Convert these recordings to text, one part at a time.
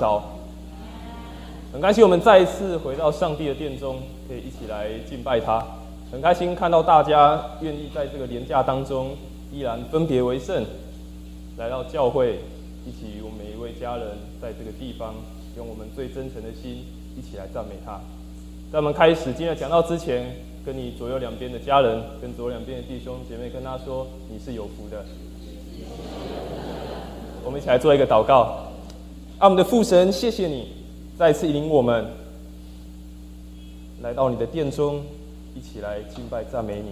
早。很开心我们再一次回到上帝的殿中，可以一起来敬拜他。很开心看到大家愿意在这个年假当中，依然分别为圣，来到教会，一起与我们每一位家人在这个地方，用我们最真诚的心，一起来赞美他。在我们开始今天讲道之前，跟你左右两边的家人，跟左右两边的弟兄姐妹，跟他说你是有福的。我们一起来做一个祷告。啊，我们的父神，谢谢你再次引领我们来到你的殿中，一起来敬拜赞美你。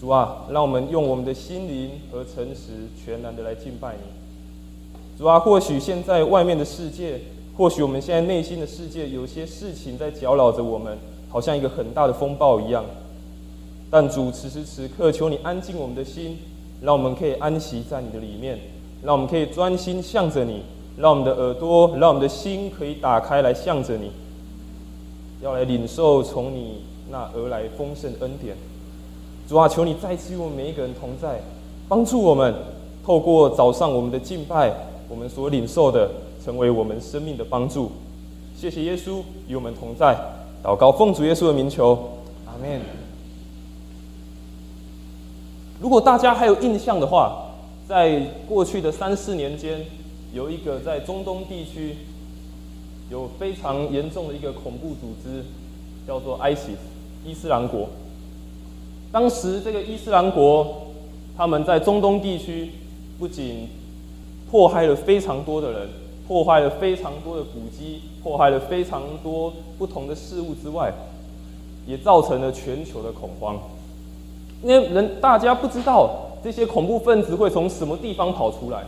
主啊，让我们用我们的心灵和诚实，全然的来敬拜你。主啊，或许现在外面的世界，或许我们现在内心的世界，有些事情在搅扰着我们，好像一个很大的风暴一样。但主，此时此刻，求你安静我们的心，让我们可以安息在你的里面。让我们可以专心向着你，让我们的耳朵，让我们的心可以打开来向着你，要来领受从你那而来丰盛恩典。主啊，求你再次与我们每一个人同在，帮助我们透过早上我们的敬拜，我们所领受的成为我们生命的帮助。谢谢耶稣与我们同在，祷告奉主耶稣的名求，阿门。如果大家还有印象的话。在过去的三四年间，有一个在中东地区有非常严重的一个恐怖组织，叫做 ISIS 伊斯兰国。当时这个伊斯兰国他们在中东地区不仅迫害了非常多的人，破坏了非常多的古迹，破坏了非常多不同的事物之外，也造成了全球的恐慌。因为人大家不知道。这些恐怖分子会从什么地方跑出来？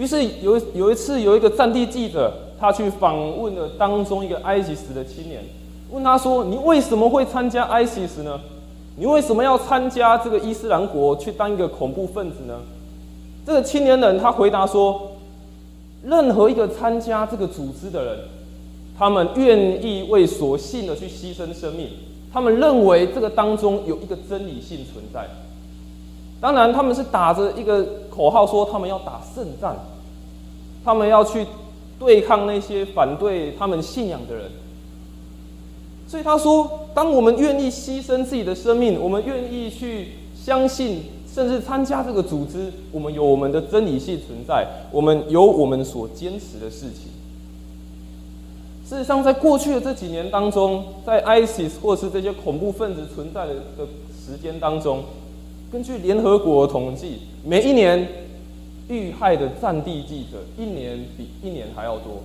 于是有有一次，有一个战地记者，他去访问了当中一个 ISIS 的青年，问他说：“你为什么会参加 ISIS 呢？你为什么要参加这个伊斯兰国去当一个恐怖分子呢？”这个青年人他回答说：“任何一个参加这个组织的人，他们愿意为所信的去牺牲生命，他们认为这个当中有一个真理性存在。”当然，他们是打着一个口号，说他们要打胜仗，他们要去对抗那些反对他们信仰的人。所以他说：“当我们愿意牺牲自己的生命，我们愿意去相信，甚至参加这个组织，我们有我们的真理性存在，我们有我们所坚持的事情。”事实上，在过去的这几年当中，在 ISIS 或是这些恐怖分子存在的的时间当中。根据联合国统计，每一年遇害的战地记者一年比一年还要多。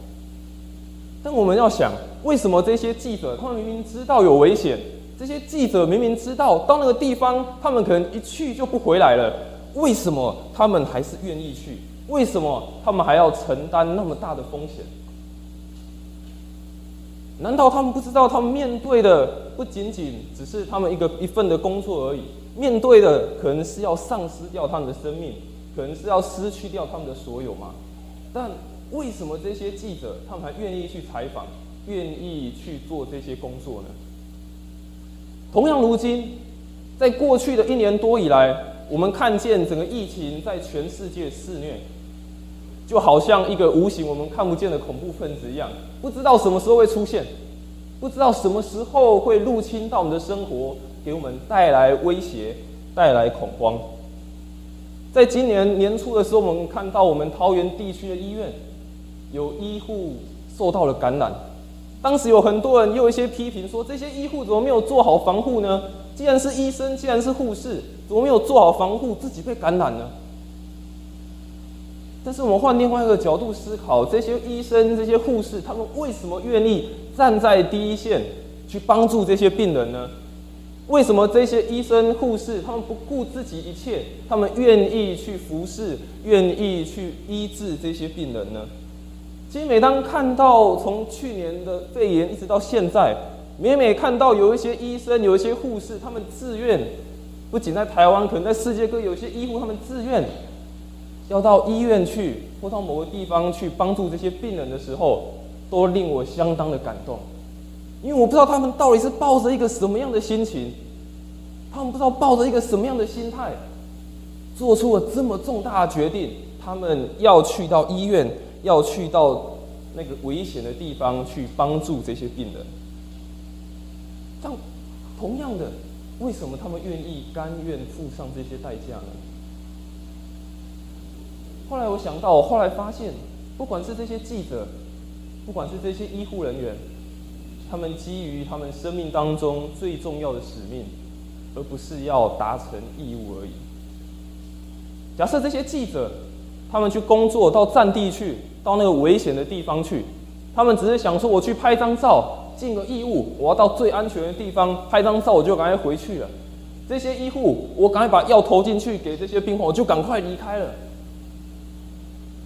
但我们要想，为什么这些记者他们明明知道有危险，这些记者明明知道到那个地方他们可能一去就不回来了，为什么他们还是愿意去？为什么他们还要承担那么大的风险？难道他们不知道他们面对的不仅仅只是他们一个一份的工作而已？面对的可能是要丧失掉他们的生命，可能是要失去掉他们的所有吗？但为什么这些记者他们还愿意去采访，愿意去做这些工作呢？同样，如今在过去的一年多以来，我们看见整个疫情在全世界肆虐，就好像一个无形我们看不见的恐怖分子一样，不知道什么时候会出现，不知道什么时候会入侵到我们的生活。给我们带来威胁，带来恐慌。在今年年初的时候，我们看到我们桃园地区的医院有医护受到了感染。当时有很多人又一些批评说，这些医护怎么没有做好防护呢？既然是医生，既然是护士，怎么没有做好防护，自己被感染呢？但是我们换另外一个角度思考，这些医生、这些护士，他们为什么愿意站在第一线去帮助这些病人呢？为什么这些医生护士他们不顾自己一切，他们愿意去服侍，愿意去医治这些病人呢？其实每当看到从去年的肺炎一直到现在，每每看到有一些医生、有一些护士，他们自愿，不仅在台湾，可能在世界各地有些医护他们自愿要到医院去，或到某个地方去帮助这些病人的时候，都令我相当的感动。因为我不知道他们到底是抱着一个什么样的心情，他们不知道抱着一个什么样的心态，做出了这么重大的决定。他们要去到医院，要去到那个危险的地方去帮助这些病人。但同样的，为什么他们愿意甘愿付上这些代价呢？后来我想到，我后来发现，不管是这些记者，不管是这些医护人员，他们基于他们生命当中最重要的使命，而不是要达成义务而已。假设这些记者，他们去工作到战地去，到那个危险的地方去，他们只是想说，我去拍张照，尽个义务，我要到最安全的地方拍张照，我就赶快回去了。这些医护，我赶快把药投进去给这些病患，我就赶快离开了。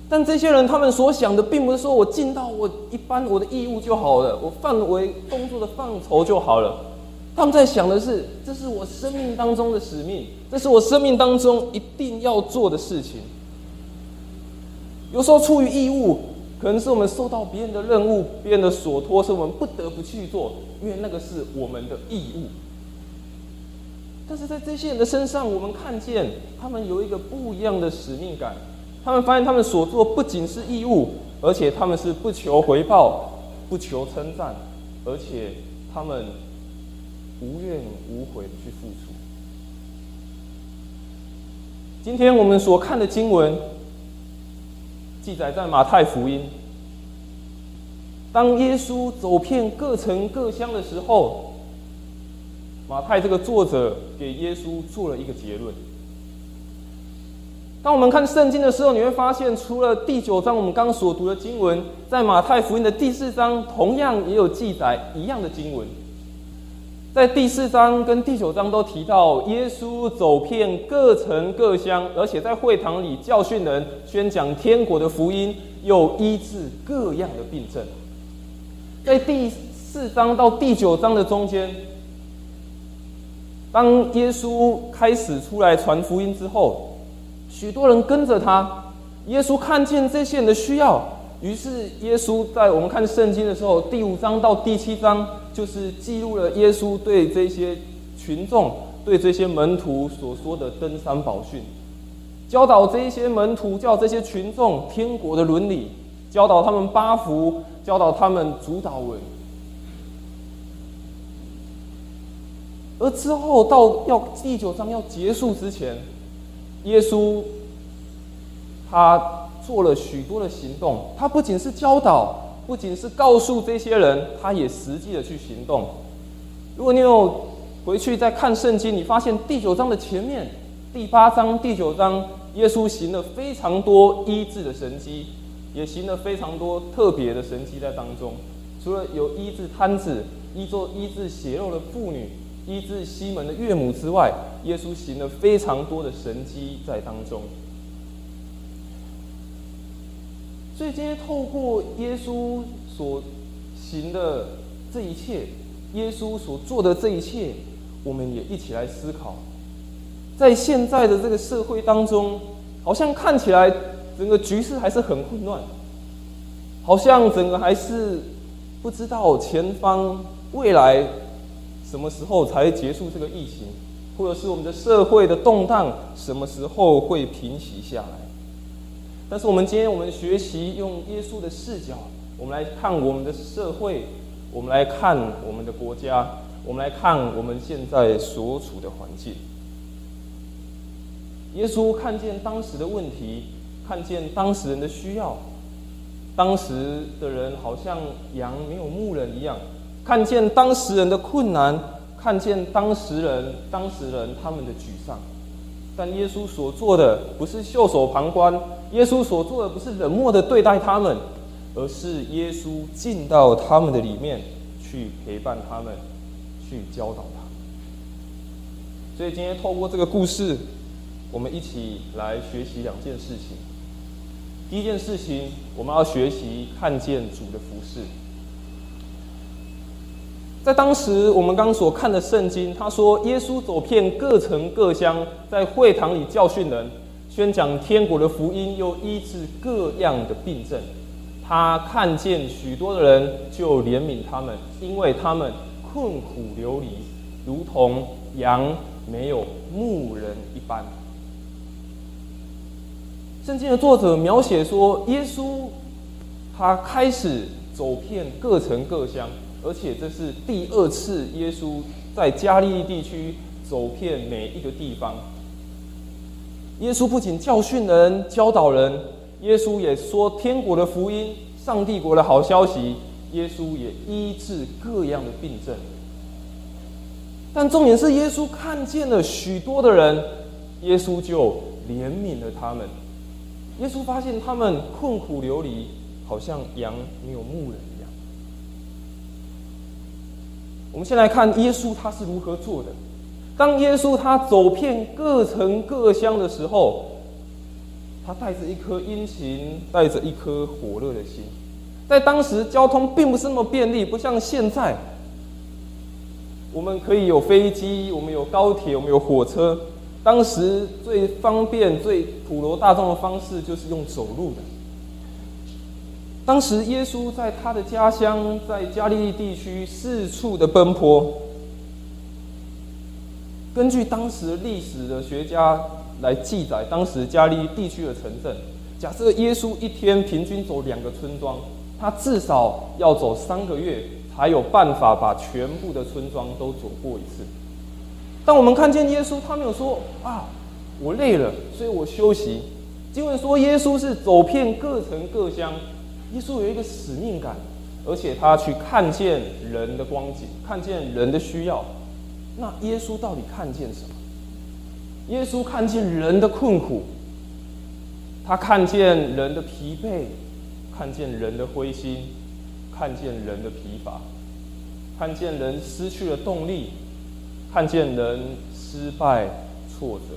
但这些人，他们所想的，并不是说我尽到我一般我的义务就好了，我范围工作的范畴就好了。他们在想的是，这是我生命当中的使命，这是我生命当中一定要做的事情。有时候出于义务，可能是我们受到别人的任务、别人的所托，是我们不得不去做，因为那个是我们的义务。但是在这些人的身上，我们看见他们有一个不一样的使命感。他们发现，他们所做不仅是义务，而且他们是不求回报、不求称赞，而且他们无怨无悔的去付出。今天我们所看的经文，记载在马太福音。当耶稣走遍各城各乡的时候，马太这个作者给耶稣做了一个结论。当我们看圣经的时候，你会发现，除了第九章我们刚所读的经文，在马太福音的第四章同样也有记载一样的经文。在第四章跟第九章都提到，耶稣走遍各城各乡，而且在会堂里教训人，宣讲天国的福音，又医治各样的病症。在第四章到第九章的中间，当耶稣开始出来传福音之后。许多人跟着他，耶稣看见这些人的需要，于是耶稣在我们看圣经的时候，第五章到第七章就是记录了耶稣对这些群众、对这些门徒所说的登山宝训，教导这些门徒，教这些群众天国的伦理，教导他们八福，教导他们主导文。而之后到要第九章要结束之前。耶稣，他做了许多的行动。他不仅是教导，不仅是告诉这些人，他也实际的去行动。如果你有回去再看圣经，你发现第九章的前面，第八章、第九章，耶稣行了非常多医治的神迹，也行了非常多特别的神迹在当中。除了有医治瘫子、医做医治血肉的妇女。医治西门的岳母之外，耶稣行了非常多的神迹在当中。所以今天透过耶稣所行的这一切，耶稣所做的这一切，我们也一起来思考，在现在的这个社会当中，好像看起来整个局势还是很混乱，好像整个还是不知道前方未来。什么时候才结束这个疫情，或者是我们的社会的动荡什么时候会平息下来？但是我们今天我们学习用耶稣的视角，我们来看我们的社会，我们来看我们的国家，我们来看我们现在所处的环境。耶稣看见当时的问题，看见当时人的需要，当时的人好像羊没有牧人一样。看见当事人的困难，看见当事人、当事人他们的沮丧，但耶稣所做的不是袖手旁观，耶稣所做的不是冷漠的对待他们，而是耶稣进到他们的里面去陪伴他们，去教导他们。所以今天透过这个故事，我们一起来学习两件事情。第一件事情，我们要学习看见主的服饰。在当时，我们刚所看的圣经，他说耶稣走遍各城各乡，在会堂里教训人，宣讲天国的福音，又医治各样的病症。他看见许多的人，就怜悯他们，因为他们困苦流离，如同羊没有牧人一般。圣经的作者描写说，耶稣他开始走遍各城各乡，而且这是第二次耶稣在加利利地区走遍每一个地方。耶稣不仅教训人、教导人，耶稣也说天国的福音、上帝国的好消息。耶稣也医治各样的病症。但重点是，耶稣看见了许多的人，耶稣就怜悯了他们。耶稣发现他们困苦流离，好像羊没有牧人一样。我们先来看耶稣他是如何做的。当耶稣他走遍各城各乡的时候，他带着一颗殷勤，带着一颗火热的心。在当时，交通并不是那么便利，不像现在，我们可以有飞机，我们有高铁，我们有火车。当时最方便、最普罗大众的方式就是用走路的。当时耶稣在他的家乡，在加利利地区四处的奔波。根据当时历史的学家来记载，当时加利地区的城镇，假设耶稣一天平均走两个村庄，他至少要走三个月，才有办法把全部的村庄都走过一次。当我们看见耶稣，他没有说啊，我累了，所以我休息。经文说，耶稣是走遍各城各乡，耶稣有一个使命感，而且他去看见人的光景，看见人的需要。那耶稣到底看见什么？耶稣看见人的困苦，他看见人的疲惫，看见人的灰心，看见人的疲乏，看见人失去了动力，看见人失败挫折。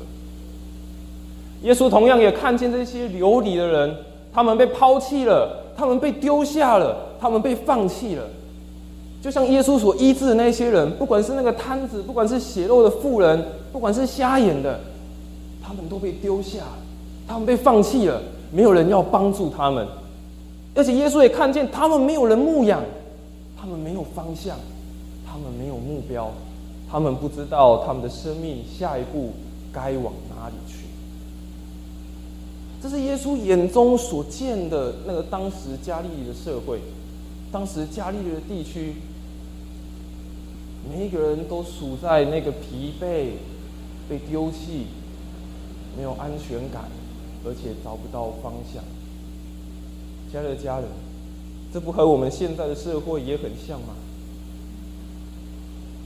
耶稣同样也看见这些流离的人，他们被抛弃了，他们被丢下了，他们被放弃了。就像耶稣所医治的那些人，不管是那个瘫子，不管是血肉的妇人，不管是瞎眼的，他们都被丢下，他们被放弃了，没有人要帮助他们。而且耶稣也看见他们没有人牧养，他们没有方向，他们没有目标，他们不知道他们的生命下一步该往哪里去。这是耶稣眼中所见的那个当时加利利的社会，当时加利利的地区。每一个人都处在那个疲惫、被丢弃、没有安全感，而且找不到方向。亲爱的家人，这不和我们现在的社会也很像吗？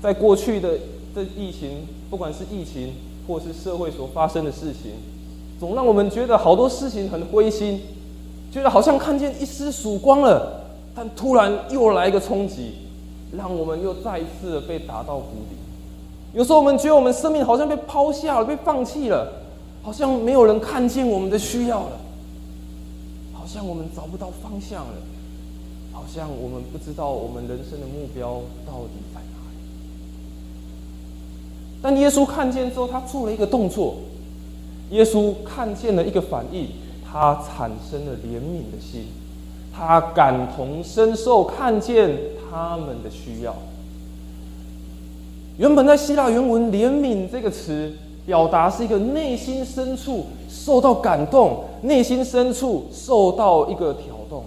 在过去的这疫情，不管是疫情或是社会所发生的事情，总让我们觉得好多事情很灰心，觉得好像看见一丝曙光了，但突然又来一个冲击。让我们又再一次的被打到谷底。有时候我们觉得我们生命好像被抛下了，被放弃了，好像没有人看见我们的需要了，好像我们找不到方向了，好像我们不知道我们人生的目标到底在哪里。但耶稣看见之后，他做了一个动作。耶稣看见了一个反应，他产生了怜悯的心。他感同身受，看见他们的需要。原本在希腊原文“怜悯”这个词，表达是一个内心深处受到感动，内心深处受到一个挑动，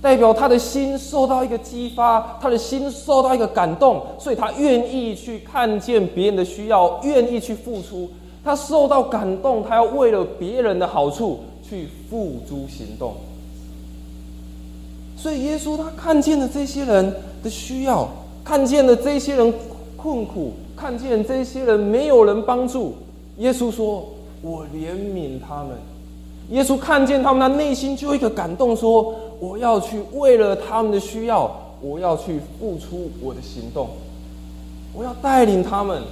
代表他的心受到一个激发，他的心受到一个感动，所以他愿意去看见别人的需要，愿意去付出。他受到感动，他要为了别人的好处去付诸行动。所以耶稣他看见了这些人的需要，看见了这些人困苦，看见这些人没有人帮助。耶稣说：“我怜悯他们。”耶稣看见他们，的内心就一个感动，说：“我要去为了他们的需要，我要去付出我的行动，我要带领他们，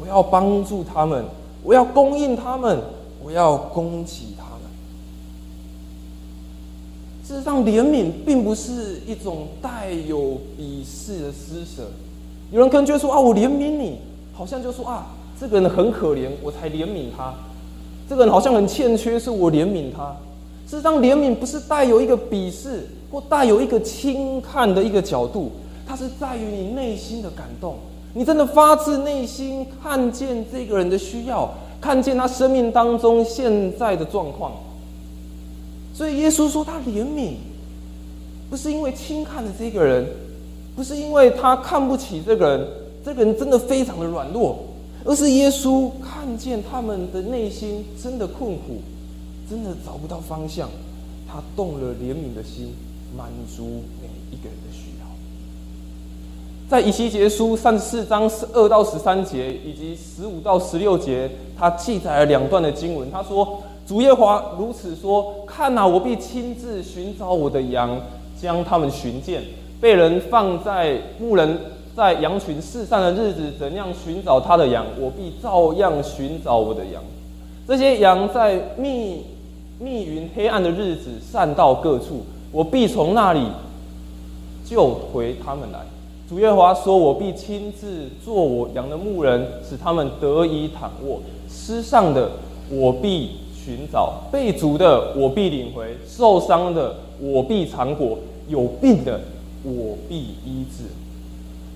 我要帮助他们，我要供应他们，我要供给他们。”事实上，怜悯并不是一种带有鄙视的施舍。有人可能觉得说：“啊，我怜悯你，好像就说啊，这个人很可怜，我才怜悯他。这个人好像很欠缺，是我怜悯他。”事实上，怜悯不是带有一个鄙视或带有一个轻看的一个角度，它是在于你内心的感动。你真的发自内心看见这个人的需要，看见他生命当中现在的状况。所以耶稣说他怜悯，不是因为轻看了这个人，不是因为他看不起这个人，这个人真的非常的软弱，而是耶稣看见他们的内心真的困苦，真的找不到方向，他动了怜悯的心，满足。在以西结书三十四章十二到十三节以及十五到十六节，他记载了两段的经文。他说：“主耶华如此说：看哪，我必亲自寻找我的羊，将他们寻见。被人放在牧人在羊群四散的日子，怎样寻找他的羊，我必照样寻找我的羊。这些羊在密密云黑暗的日子散到各处，我必从那里救回他们来。”主耶华说：“我必亲自做我羊的牧人，使他们得以躺卧。失上的，我必寻找；被逐的，我必领回；受伤的，我必尝果；有病的，我必医治。”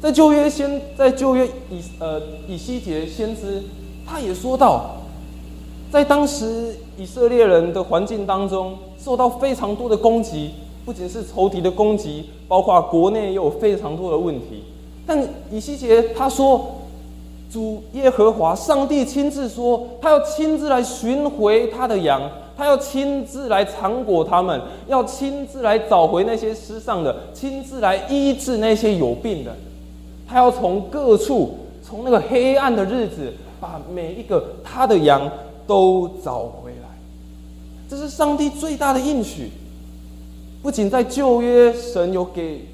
在旧约先，在旧约以呃以西结先知，他也说到，在当时以色列人的环境当中，受到非常多的攻击。不仅是仇敌的攻击，包括国内也有非常多的问题。但以西结他说，主耶和华上帝亲自说，他要亲自来寻回他的羊，他要亲自来尝果他们，要亲自来找回那些失丧的，亲自来医治那些有病的。他要从各处，从那个黑暗的日子，把每一个他的羊都找回来。这是上帝最大的应许。不仅在旧约，神有给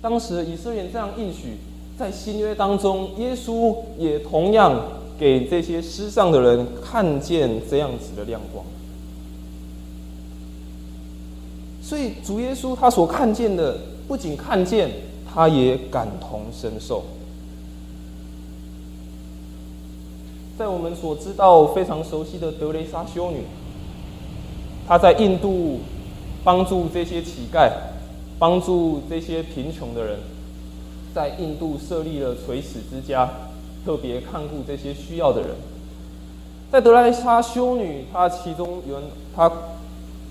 当时以色列人这样应许，在新约当中，耶稣也同样给这些失丧的人看见这样子的亮光。所以主耶稣他所看见的，不仅看见，他也感同身受。在我们所知道非常熟悉的德雷莎修女，她在印度。帮助这些乞丐，帮助这些贫穷的人，在印度设立了垂死之家，特别看顾这些需要的人。在德莱莎修女，她其中有，她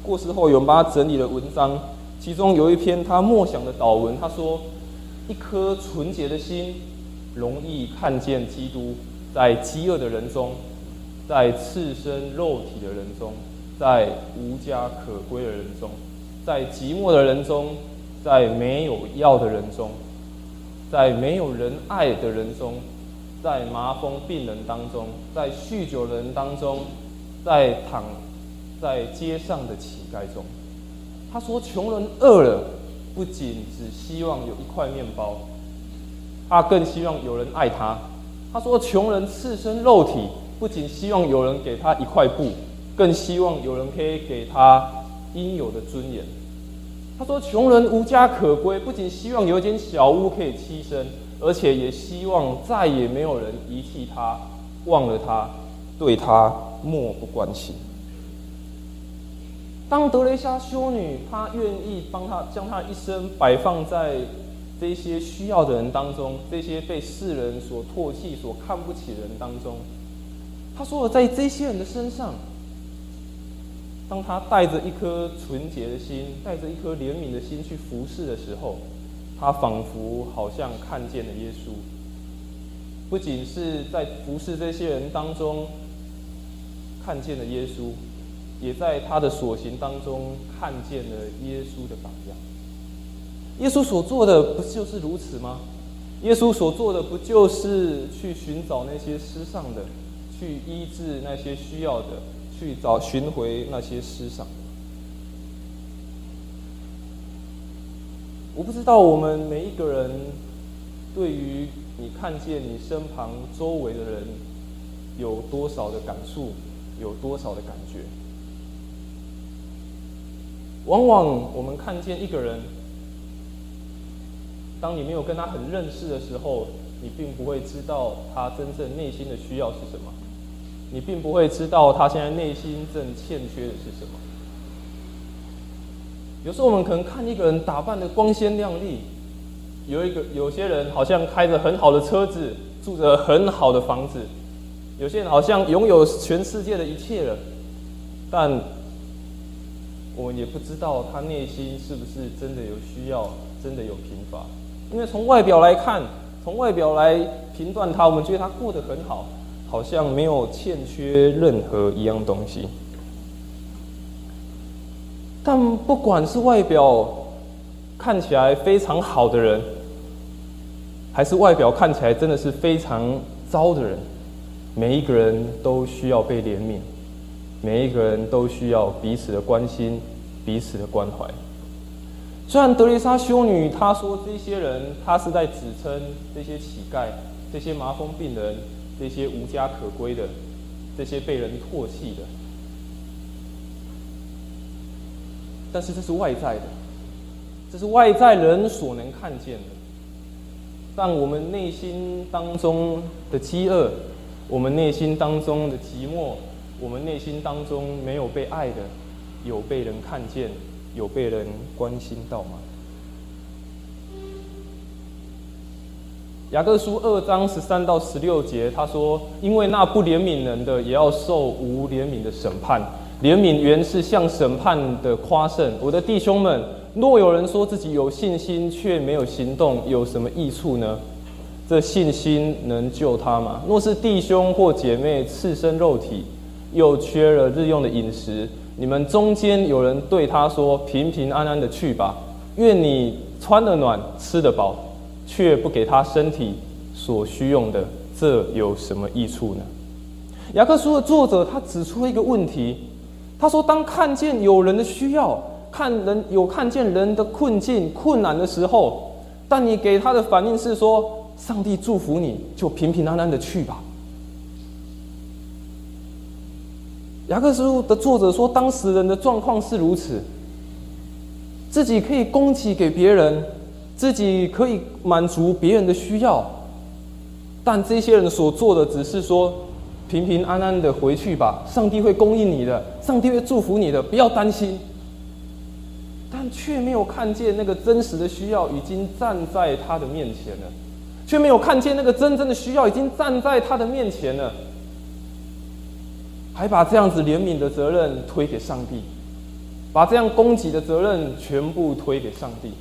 过世后有人帮她整理了文章，其中有一篇她默想的祷文，她说：“一颗纯洁的心，容易看见基督在饥饿的人中，在赤身肉体的人中。”在无家可归的人中，在寂寞的人中，在没有药的人中，在没有人爱的人中，在麻风病人当中，在酗酒的人当中，在躺在街上的乞丐中，他说：穷人饿了，不仅只希望有一块面包，他更希望有人爱他。他说：穷人赤身肉体，不仅希望有人给他一块布。更希望有人可以给他应有的尊严。他说：“穷人无家可归，不仅希望有一间小屋可以栖身，而且也希望再也没有人遗弃他、忘了他、对他漠不关心。”当德雷莎修女，她愿意帮他将她一生摆放在这些需要的人当中，这些被世人所唾弃、所看不起的人当中，她说：“在这些人的身上。”当他带着一颗纯洁的心，带着一颗怜悯的心去服侍的时候，他仿佛好像看见了耶稣。不仅是在服侍这些人当中看见了耶稣，也在他的所行当中看见了耶稣的榜样。耶稣所做的不就是如此吗？耶稣所做的不就是去寻找那些失丧的，去医治那些需要的？去找寻回那些失丧。我不知道我们每一个人对于你看见你身旁周围的人有多少的感触，有多少的感觉。往往我们看见一个人，当你没有跟他很认识的时候，你并不会知道他真正内心的需要是什么。你并不会知道他现在内心正欠缺的是什么。有时候我们可能看一个人打扮的光鲜亮丽，有一个有些人好像开着很好的车子，住着很好的房子，有些人好像拥有全世界的一切了，但我们也不知道他内心是不是真的有需要，真的有贫乏。因为从外表来看，从外表来评断他，我们觉得他过得很好，好像没有欠缺任何一样东西。但不管是外表看起来非常好的人，还是外表看起来真的是非常糟的人，每一个人都需要被怜悯，每一个人都需要彼此的关心、彼此的关怀。虽然德丽莎修女她说这些人，她是在指称这些乞丐、这些麻风病人、这些无家可归的、这些被人唾弃的。但是这是外在的，这是外在人所能看见的。但我们内心当中的饥饿，我们内心当中的寂寞，我们内心当中没有被爱的，有被人看见，有被人关心到吗？雅各书二章十三到十六节，他说：“因为那不怜悯人的，也要受无怜悯的审判。”怜悯原是向审判的夸胜。我的弟兄们，若有人说自己有信心却没有行动，有什么益处呢？这信心能救他吗？若是弟兄或姐妹赤身肉体，又缺了日用的饮食，你们中间有人对他说：“平平安安的去吧，愿你穿得暖，吃得饱，却不给他身体所需用的，这有什么益处呢？”雅各书的作者他指出了一个问题。他说：“当看见有人的需要，看人有看见人的困境、困难的时候，但你给他的反应是说：‘上帝祝福你，就平平安安的去吧。’”雅各书的作者说：“当时人的状况是如此，自己可以供给给别人，自己可以满足别人的需要，但这些人所做的只是说。”平平安安的回去吧，上帝会供应你的，上帝会祝福你的，不要担心。但却没有看见那个真实的需要已经站在他的面前了，却没有看见那个真正的需要已经站在他的面前了，还把这样子怜悯的责任推给上帝，把这样供给的责任全部推给上帝。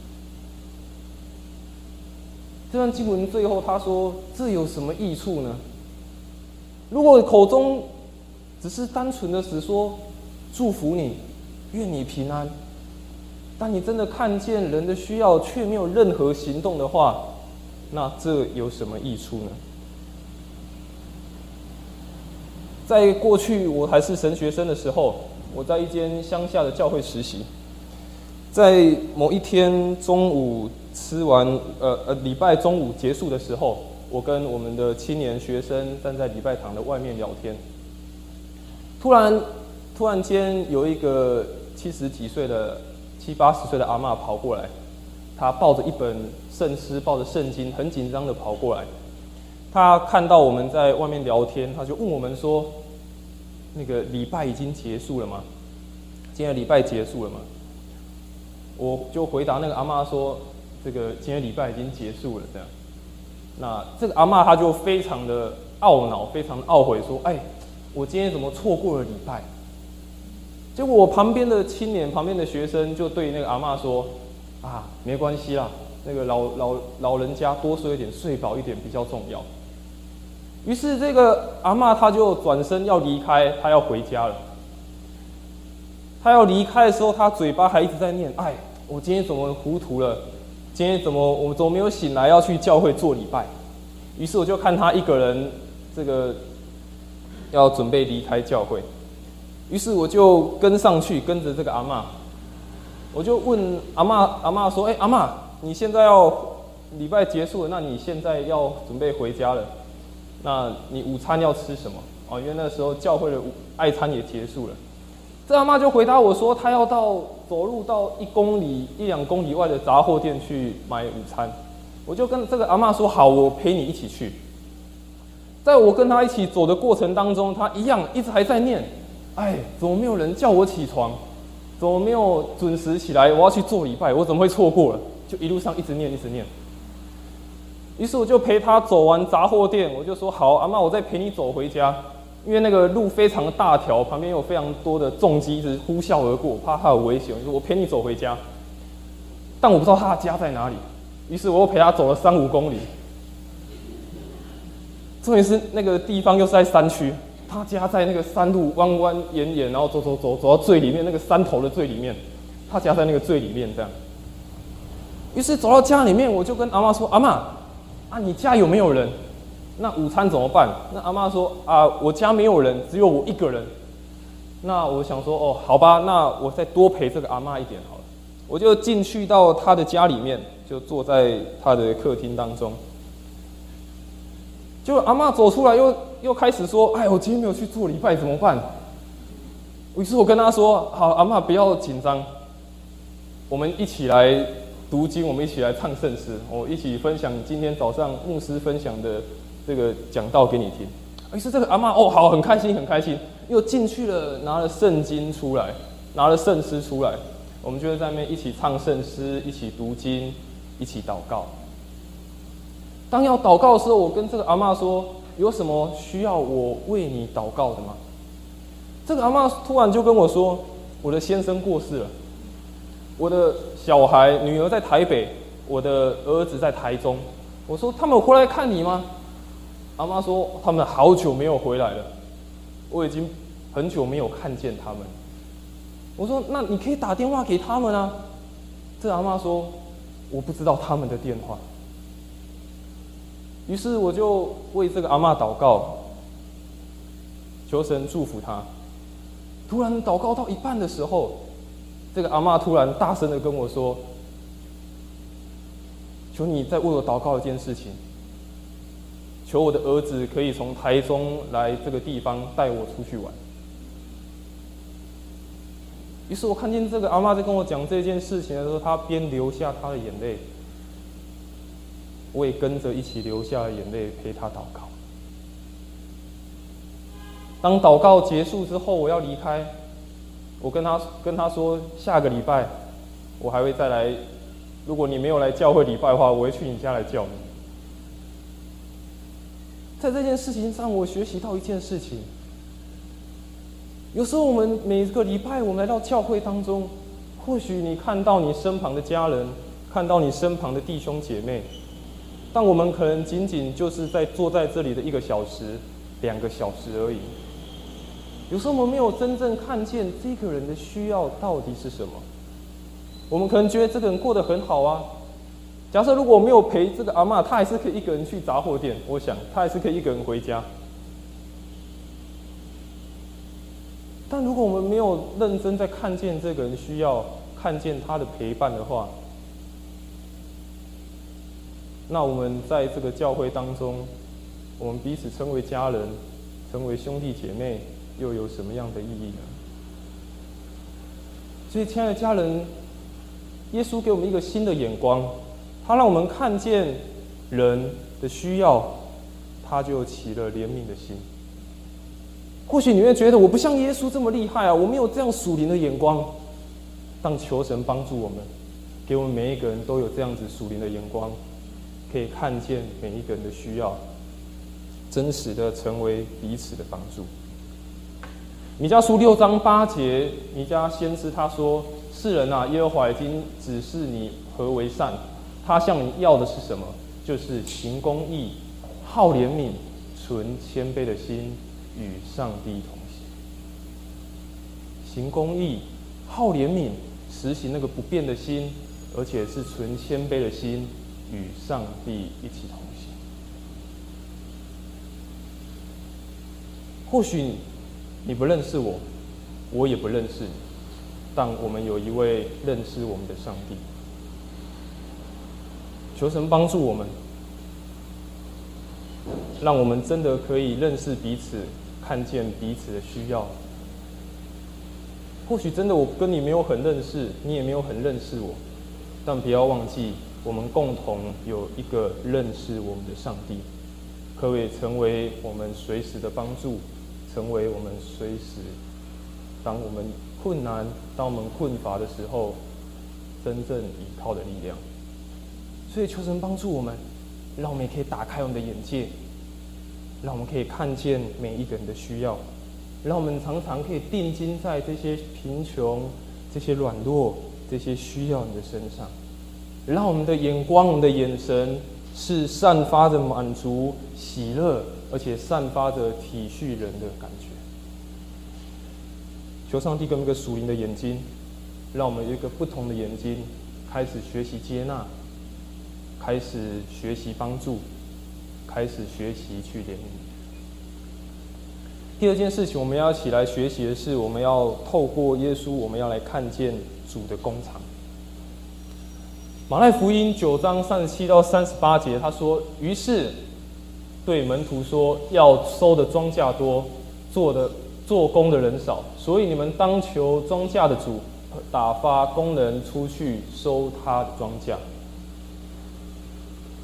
这段经文最后他说：“这有什么益处呢？”如果口中只是单纯的只说祝福你，愿你平安，但你真的看见人的需要却没有任何行动的话，那这有什么益处呢？在过去我还是神学生的时候，我在一间乡下的教会实习，在某一天中午吃完呃呃礼拜中午结束的时候。我跟我们的青年学生站在礼拜堂的外面聊天，突然，突然间有一个七十几岁的、七八十岁的阿嬷跑过来，她抱着一本圣诗，抱着圣经，很紧张的跑过来。她看到我们在外面聊天，她就问我们说：“那个礼拜已经结束了吗？今天礼拜结束了吗？”我就回答那个阿妈说：“这个今天礼拜已经结束了。”这样。那这个阿妈她就非常的懊恼，非常懊悔，说：“哎，我今天怎么错过了礼拜？”结果我旁边的青年、旁边的学生就对那个阿妈说：“啊，没关系啦，那个老老老人家多睡一点，睡饱一点比较重要。”于是这个阿妈她就转身要离开，她要回家了。她要离开的时候，她嘴巴还一直在念：“哎，我今天怎么糊涂了？”今天怎么我怎么没有醒来要去教会做礼拜？于是我就看他一个人，这个要准备离开教会，于是我就跟上去，跟着这个阿妈，我就问阿妈，阿妈说：“哎，阿妈，你现在要礼拜结束了，那你现在要准备回家了，那你午餐要吃什么？哦，因为那时候教会的爱餐也结束了。”这阿妈就回答我说：“她要到走路到一公里、一两公里外的杂货店去买午餐。”我就跟这个阿妈说：“好，我陪你一起去。”在我跟她一起走的过程当中，她一样一直还在念：“哎，怎么没有人叫我起床？怎么没有准时起来？我要去做礼拜，我怎么会错过了？”就一路上一直念，一直念。于是我就陪她走完杂货店，我就说：“好，阿妈，我再陪你走回家。”因为那个路非常的大条，旁边有非常多的重机一直呼啸而过，怕他有危险，我说我陪你走回家。但我不知道他的家在哪里，于是我又陪他走了三五公里。重点是那个地方又是在山区，他家在那个山路弯弯延延，然后走走走走到最里面那个山头的最里面，他家在那个最里面这样。于是走到家里面，我就跟阿妈说：“阿妈，啊，你家有没有人？那午餐怎么办？”那阿妈说：“啊，我家没有人，只有我一个人。”那我想说：“哦，好吧，那我再多陪这个阿妈一点好了。”我就进去到他的家里面，就坐在他的客厅当中。就阿妈走出来，又又开始说：“哎，我今天没有去做礼拜，怎么办？”于是我跟他说：“好，阿妈不要紧张，我们一起来。”读经，我们一起来唱圣诗，我一起分享今天早上牧师分享的这个讲道给你听。于是这个阿妈哦，好，很开心，很开心，又进去了，拿了圣经出来，拿了圣诗出来，我们就在那边一起唱圣诗，一起读经，一起祷告。当要祷告的时候，我跟这个阿妈说：“有什么需要我为你祷告的吗？”这个阿妈突然就跟我说：“我的先生过世了。”我的小孩女儿在台北，我的儿子在台中。我说他们回来看你吗？阿妈说他们好久没有回来了，我已经很久没有看见他们。我说那你可以打电话给他们啊。这阿妈说我不知道他们的电话。于是我就为这个阿妈祷告，求神祝福她。突然祷告到一半的时候。这个阿妈突然大声的跟我说：“求你再为我祷告一件事情，求我的儿子可以从台中来这个地方带我出去玩。”于是我看见这个阿妈在跟我讲这件事情的时候，她边流下她的眼泪，我也跟着一起流下眼泪陪她祷告。当祷告结束之后，我要离开。我跟他跟他说，下个礼拜我还会再来。如果你没有来教会礼拜的话，我会去你家来叫你。在这件事情上，我学习到一件事情：有时候我们每个礼拜我们来到教会当中，或许你看到你身旁的家人，看到你身旁的弟兄姐妹，但我们可能仅仅就是在坐在这里的一个小时、两个小时而已。有时候我们没有真正看见这个人的需要到底是什么，我们可能觉得这个人过得很好啊。假设如果我没有陪这个阿妈，他还是可以一个人去杂货店，我想他还是可以一个人回家。但如果我们没有认真在看见这个人需要，看见他的陪伴的话，那我们在这个教会当中，我们彼此称为家人，成为兄弟姐妹。又有什么样的意义呢？所以，亲爱的家人，耶稣给我们一个新的眼光，他让我们看见人的需要，他就起了怜悯的心。或许你会觉得我不像耶稣这么厉害啊，我没有这样属灵的眼光。但求神帮助我们，给我们每一个人都有这样子属灵的眼光，可以看见每一个人的需要，真实的成为彼此的帮助。米迦书六章八节，米迦先知他说：“世人啊，耶和华已经指示你何为善，他向你要的是什么？就是行公义、好怜悯、存谦卑的心，与上帝同行。行公义、好怜悯，实行那个不变的心，而且是存谦卑的心，与上帝一起同行。或许。”你不认识我，我也不认识你，但我们有一位认识我们的上帝。求神帮助我们，让我们真的可以认识彼此，看见彼此的需要。或许真的我跟你没有很认识，你也没有很认识我，但不要忘记，我们共同有一个认识我们的上帝，可以成为我们随时的帮助。成为我们随时，当我们困难、当我们困乏的时候，真正依靠的力量。所以求神帮助我们，让我们也可以打开我们的眼界，让我们可以看见每一个人的需要，让我们常常可以定睛在这些贫穷、这些软弱、这些需要你的身上，让我们的眼光、我们的眼神是散发着满足、喜乐，而且散发着体恤人的感觉。求上帝给我们一个属灵的眼睛，让我们有一个不同的眼睛，开始学习接纳，开始学习帮助，开始学习去怜悯。第二件事情，我们要起来学习的是，我们要透过耶稣，我们要来看见主的工厂。马太福音九章三十七到三十八节，他说：“于是对门徒说，要收的庄稼多，做的。”做工的人少，所以你们当求庄稼的主打发工人出去收他的庄稼。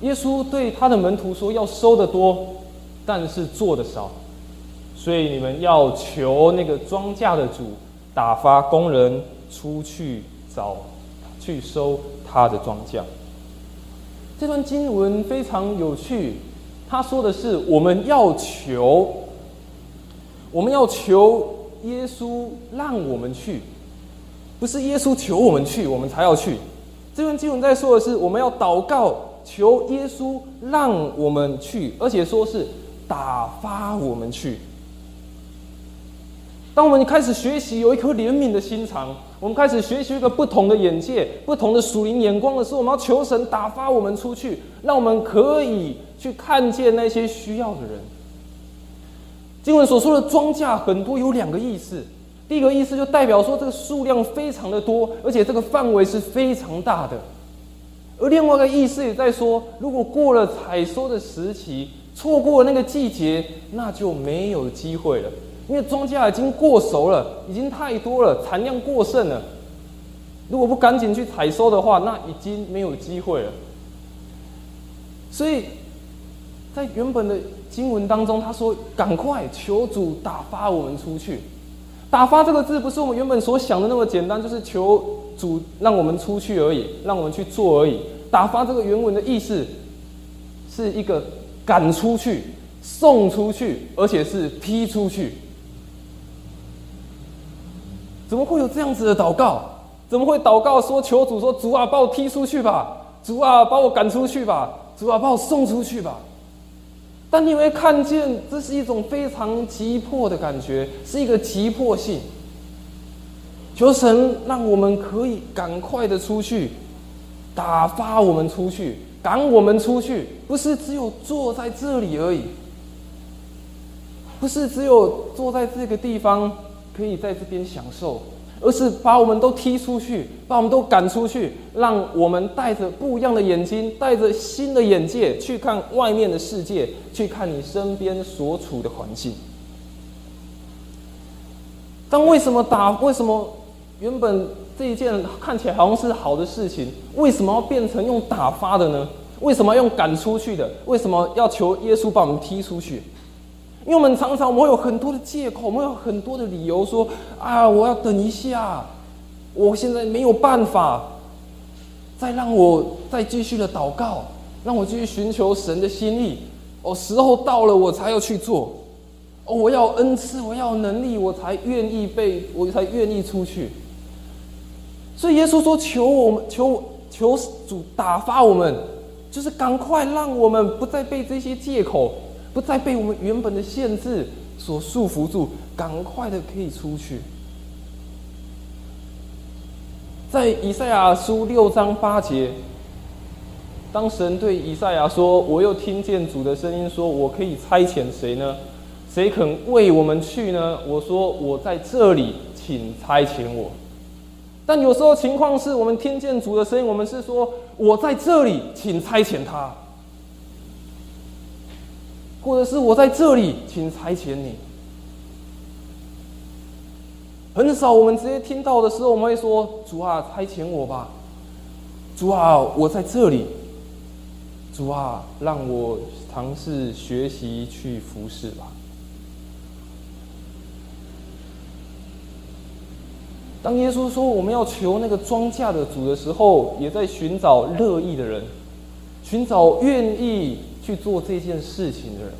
耶稣对他的门徒说：“要收的多，但是做的少，所以你们要求那个庄稼的主打发工人出去找，去收他的庄稼。”这段经文非常有趣，他说的是我们要求。我们要求耶稣让我们去，不是耶稣求我们去，我们才要去。这段经文在说的是，我们要祷告，求耶稣让我们去，而且说是打发我们去。当我们开始学习有一颗怜悯的心肠，我们开始学习一个不同的眼界、不同的属灵眼光的时候，我们要求神打发我们出去，让我们可以去看见那些需要的人。经文所说的庄稼很多，有两个意思。第一个意思就代表说这个数量非常的多，而且这个范围是非常大的。而另外一个意思也在说，如果过了采收的时期，错过了那个季节，那就没有机会了，因为庄稼已经过熟了，已经太多了，产量过剩了。如果不赶紧去采收的话，那已经没有机会了。所以在原本的。经文当中，他说：“赶快求主打发我们出去。”打发这个字不是我们原本所想的那么简单，就是求主让我们出去而已，让我们去做而已。打发这个原文的意思是一个赶出去、送出去，而且是踢出去。怎么会有这样子的祷告？怎么会祷告说求主说主啊，把我踢出去吧！主啊，把我赶出去吧！主啊，把我送出去吧！但你会看见，这是一种非常急迫的感觉，是一个急迫性。求神让我们可以赶快的出去，打发我们出去，赶我们出去，不是只有坐在这里而已，不是只有坐在这个地方可以在这边享受。而是把我们都踢出去，把我们都赶出去，让我们带着不一样的眼睛，带着新的眼界去看外面的世界，去看你身边所处的环境。但为什么打？为什么原本这一件看起来好像是好的事情，为什么要变成用打发的呢？为什么要用赶出去的？为什么要求耶稣把我们踢出去？因为我们常常，我们有很多的借口，我们有很多的理由说：“啊，我要等一下，我现在没有办法，再让我再继续的祷告，让我继续寻求神的心意。哦，时候到了，我才要去做。哦，我要恩赐，我要能力，我才愿意被，我才愿意出去。所以耶稣说：求我们，求求主打发我们，就是赶快让我们不再被这些借口。”不再被我们原本的限制所束缚住，赶快的可以出去。在以赛亚书六章八节，当神对以赛亚说：“我又听见主的声音，说我可以差遣谁呢？谁肯为我们去呢？”我说：“我在这里，请差遣我。”但有时候情况是我们听见主的声音，我们是说：“我在这里，请差遣他。”或者是我在这里，请差遣你。很少我们直接听到的时候，我们会说：“主啊，差遣我吧。”主啊，我在这里。主啊，让我尝试学习去服侍吧。当耶稣说我们要求那个庄稼的主的时候，也在寻找乐意的人，寻找愿意。去做这件事情的人，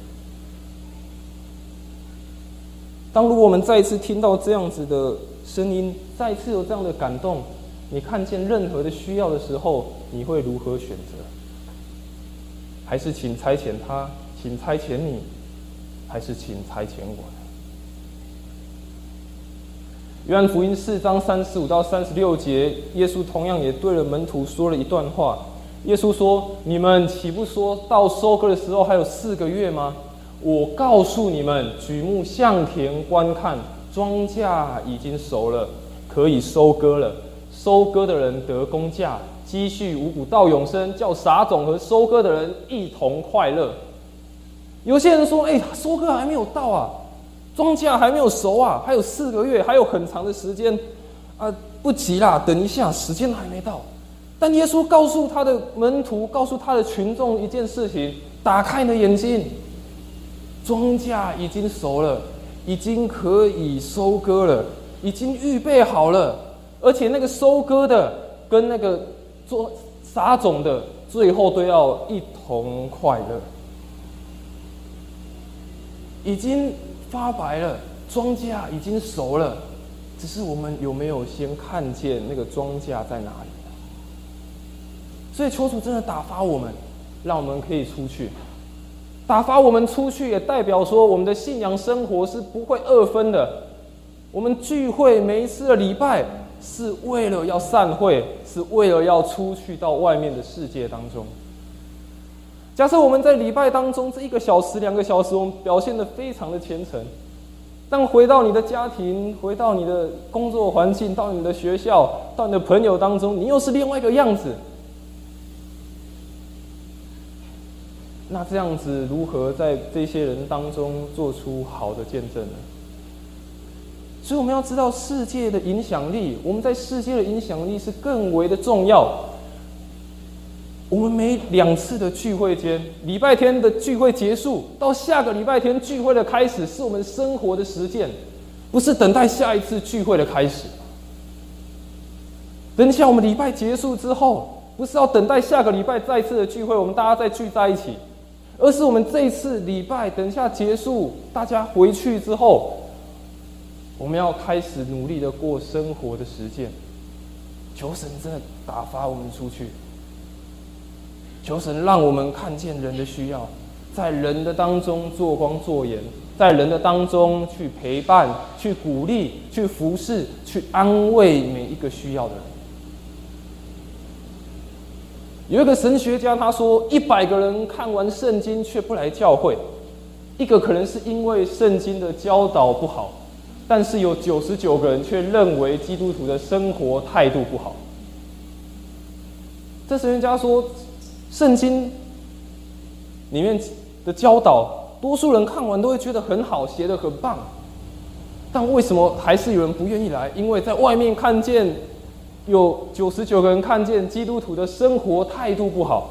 当如果我们再一次听到这样子的声音，再一次有这样的感动，你看见任何的需要的时候，你会如何选择？还是请差遣他，请差遣你，还是请差遣我呢？约翰福音四章三十五到三十六节，耶稣同样也对了门徒说了一段话。耶稣说：“你们岂不说到收割的时候还有四个月吗？我告诉你们，举目向田观看，庄稼已经熟了，可以收割了。收割的人得工价，积蓄五谷到永生，叫撒种和收割的人一同快乐。”有些人说：“哎，收割还没有到啊。”庄稼还没有熟啊，还有四个月，还有很长的时间，啊，不急啦，等一下，时间还没到。但耶稣告诉他的门徒，告诉他的群众一件事情：打开你的眼睛，庄稼已经熟了，已经可以收割了，已经预备好了，而且那个收割的跟那个做撒种的，最后都要一同快乐，已经。发白了，庄稼已经熟了，只是我们有没有先看见那个庄稼在哪里？所以求主真的打发我们，让我们可以出去。打发我们出去，也代表说我们的信仰生活是不会二分的。我们聚会每一次的礼拜，是为了要散会，是为了要出去到外面的世界当中。假设我们在礼拜当中这一个小时、两个小时，我们表现的非常的虔诚，但回到你的家庭、回到你的工作环境、到你的学校、到你的朋友当中，你又是另外一个样子。那这样子如何在这些人当中做出好的见证呢？所以我们要知道世界的影响力，我们在世界的影响力是更为的重要。我们每两次的聚会间，礼拜天的聚会结束到下个礼拜天聚会的开始，是我们生活的实践，不是等待下一次聚会的开始。等一下，我们礼拜结束之后，不是要等待下个礼拜再次的聚会，我们大家再聚在一起，而是我们这一次礼拜等一下结束，大家回去之后，我们要开始努力的过生活的实践。求神真的打发我们出去。求神让我们看见人的需要，在人的当中做光做盐，在人的当中去陪伴、去鼓励、去服侍、去安慰每一个需要的人。有一个神学家他说：一百个人看完圣经却不来教会，一个可能是因为圣经的教导不好，但是有九十九个人却认为基督徒的生活态度不好。这神学家说。圣经里面的教导，多数人看完都会觉得很好，写的很棒。但为什么还是有人不愿意来？因为在外面看见有九十九个人看见基督徒的生活态度不好，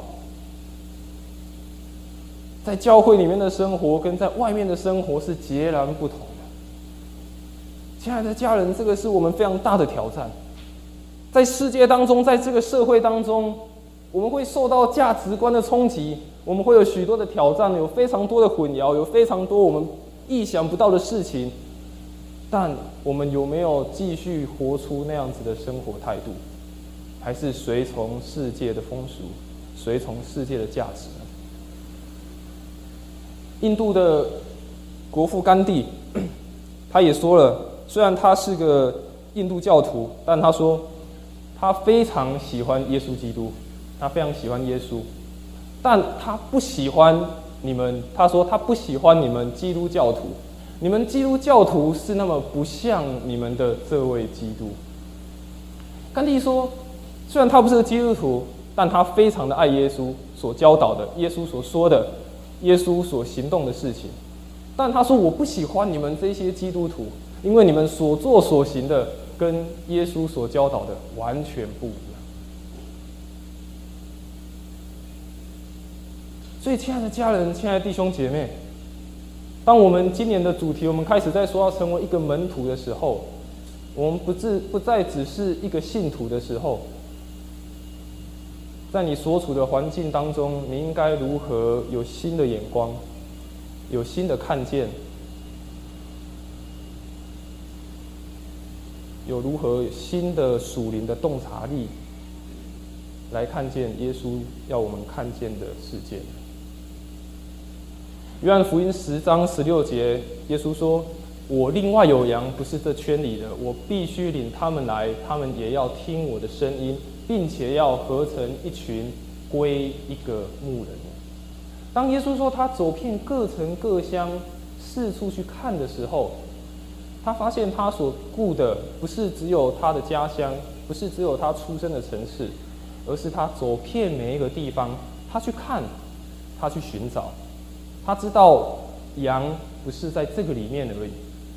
在教会里面的生活跟在外面的生活是截然不同的。亲爱的家人，这个是我们非常大的挑战。在世界当中，在这个社会当中。我们会受到价值观的冲击，我们会有许多的挑战，有非常多的混淆，有非常多我们意想不到的事情。但我们有没有继续活出那样子的生活态度，还是随从世界的风俗，随从世界的价值呢？印度的国父甘地，他也说了，虽然他是个印度教徒，但他说他非常喜欢耶稣基督。他非常喜欢耶稣，但他不喜欢你们。他说他不喜欢你们基督教徒，你们基督教徒是那么不像你们的这位基督。甘地说，虽然他不是基督徒，但他非常的爱耶稣所教导的，耶稣所说的，耶稣所行动的事情。但他说我不喜欢你们这些基督徒，因为你们所做所行的跟耶稣所教导的完全不一样。所以，亲爱的家人，亲爱的弟兄姐妹，当我们今年的主题，我们开始在说要成为一个门徒的时候，我们不自不再只是一个信徒的时候，在你所处的环境当中，你应该如何有新的眼光，有新的看见，有如何新的属灵的洞察力，来看见耶稣要我们看见的世界。约翰福音十章十六节，耶稣说：“我另外有羊，不是这圈里的，我必须领他们来，他们也要听我的声音，并且要合成一群，归一个牧人。”当耶稣说他走遍各城各乡，四处去看的时候，他发现他所顾的不是只有他的家乡，不是只有他出生的城市，而是他走遍每一个地方，他去看，他去寻找。他知道羊不是在这个里面而已，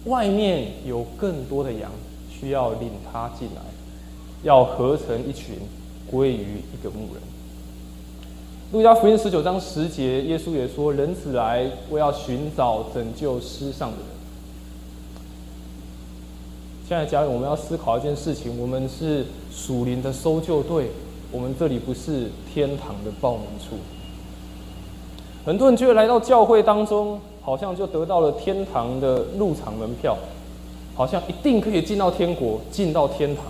外面有更多的羊需要领他进来，要合成一群，归于一个牧人。路加福音十九章十节，耶稣也说：“人子来，我要寻找拯救世上的人。”现在，家人，我们要思考一件事情：我们是属灵的搜救队，我们这里不是天堂的报名处。很多人觉得来到教会当中，好像就得到了天堂的入场门票，好像一定可以进到天国，进到天堂。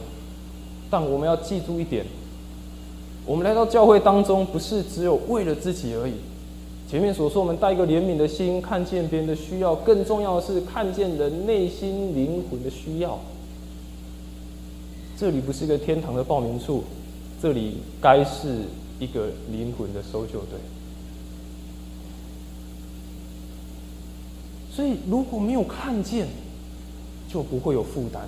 但我们要记住一点：我们来到教会当中，不是只有为了自己而已。前面所说，我们带一个怜悯的心，看见别人的需要，更重要的是看见人内心灵魂的需要。这里不是一个天堂的报名处，这里该是一个灵魂的搜救队。所以，如果没有看见，就不会有负担；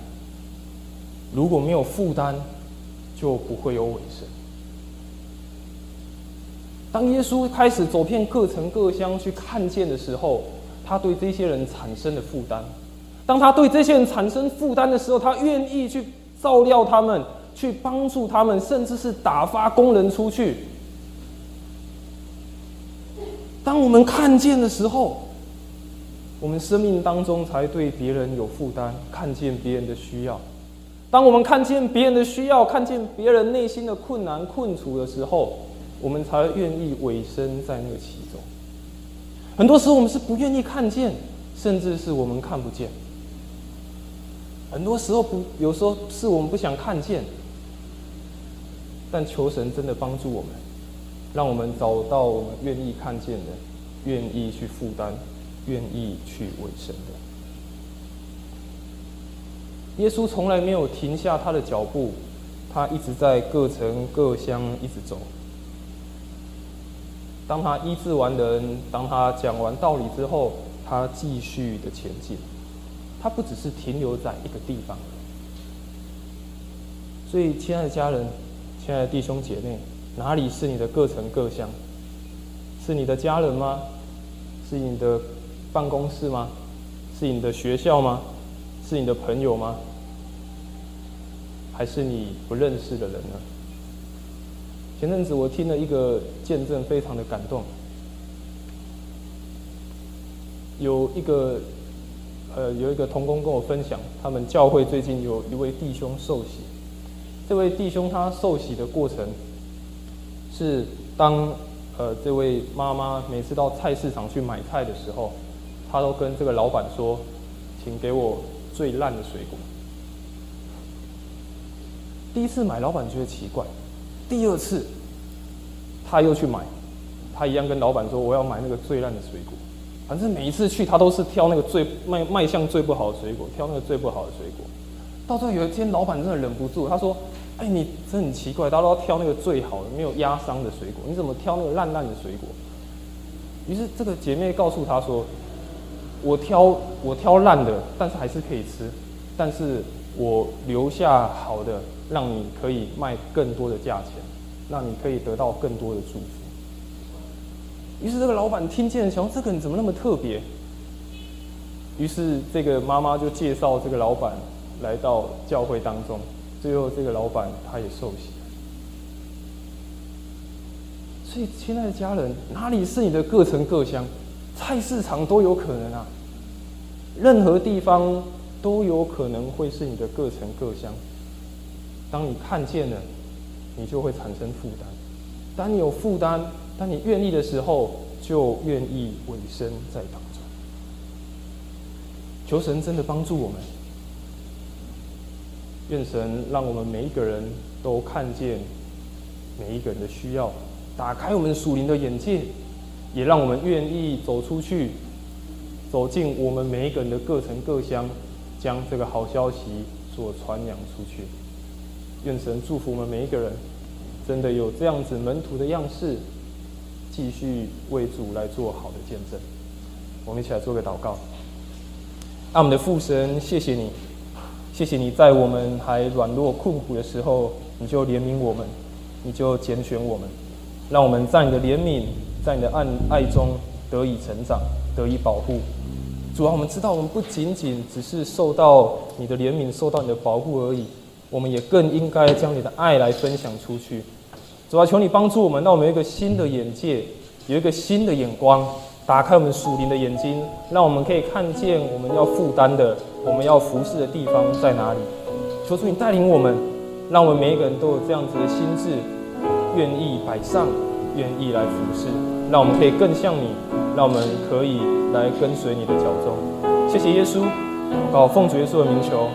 如果没有负担，就不会有尾声。当耶稣开始走遍各城各乡去看见的时候，他对这些人产生了负担。当他对这些人产生负担的时候，他愿意去照料他们，去帮助他们，甚至是打发工人出去。当我们看见的时候，我们生命当中才对别人有负担，看见别人的需要。当我们看见别人的需要，看见别人内心的困难困处的时候，我们才愿意委身在那个其中。很多时候我们是不愿意看见，甚至是我们看不见。很多时候不，有时候是我们不想看见。但求神真的帮助我们，让我们找到我们愿意看见的，愿意去负担。愿意去为生的耶稣从来没有停下他的脚步，他一直在各城各乡一直走。当他医治完人，当他讲完道理之后，他继续的前进。他不只是停留在一个地方。所以，亲爱的家人，亲爱的弟兄姐妹，哪里是你的各城各乡？是你的家人吗？是你的？办公室吗？是你的学校吗？是你的朋友吗？还是你不认识的人呢？前阵子我听了一个见证，非常的感动。有一个呃，有一个童工跟我分享，他们教会最近有一位弟兄受洗。这位弟兄他受洗的过程是当呃这位妈妈每次到菜市场去买菜的时候。他都跟这个老板说：“请给我最烂的水果。”第一次买，老板觉得奇怪；第二次，他又去买，他一样跟老板说：“我要买那个最烂的水果。”反正每一次去，他都是挑那个最卖卖相最不好的水果，挑那个最不好的水果。到最后有一天，老板真的忍不住，他说：“哎，你真很奇怪，大家都要挑那个最好的、没有压伤的水果，你怎么挑那个烂烂的水果？”于是这个姐妹告诉他说。我挑我挑烂的，但是还是可以吃，但是我留下好的，让你可以卖更多的价钱，让你可以得到更多的祝福。于是这个老板听见，想这个人怎么那么特别？于是这个妈妈就介绍这个老板来到教会当中，最后这个老板他也受洗。所以，亲爱的家人，哪里是你的各城各乡？菜市场都有可能啊，任何地方都有可能会是你的各城各乡。当你看见了，你就会产生负担。当你有负担，当你愿意的时候，就愿意委身在当中。求神真的帮助我们。愿神让我们每一个人都看见每一个人的需要，打开我们属灵的眼界，也让我们愿意走出去，走进我们每一个人的各城各乡，将这个好消息所传扬出去。愿神祝福我们每一个人，真的有这样子门徒的样式，继续为主来做好的见证。我们一起来做个祷告。爱我们的父神，谢谢你。谢谢你在我们还软弱困苦的时候，你就怜悯我们，你就拣选我们，让我们在你的怜悯、在你的爱爱中得以成长、得以保护。主啊，我们知道我们不仅仅只是受到你的怜悯、受到你的保护而已，我们也更应该将你的爱来分享出去。主啊，求你帮助我们，让我们有一个新的眼界，有一个新的眼光。打开我们属灵的眼睛，让我们可以看见我们要负担的、我们要服侍的地方在哪里。求主你带领我们，让我们每一个人都有这样子的心智，愿意摆上，愿意来服侍，让我们可以更像你，让我们可以来跟随你的脚踪。谢谢耶稣，祷奉主耶稣的名求。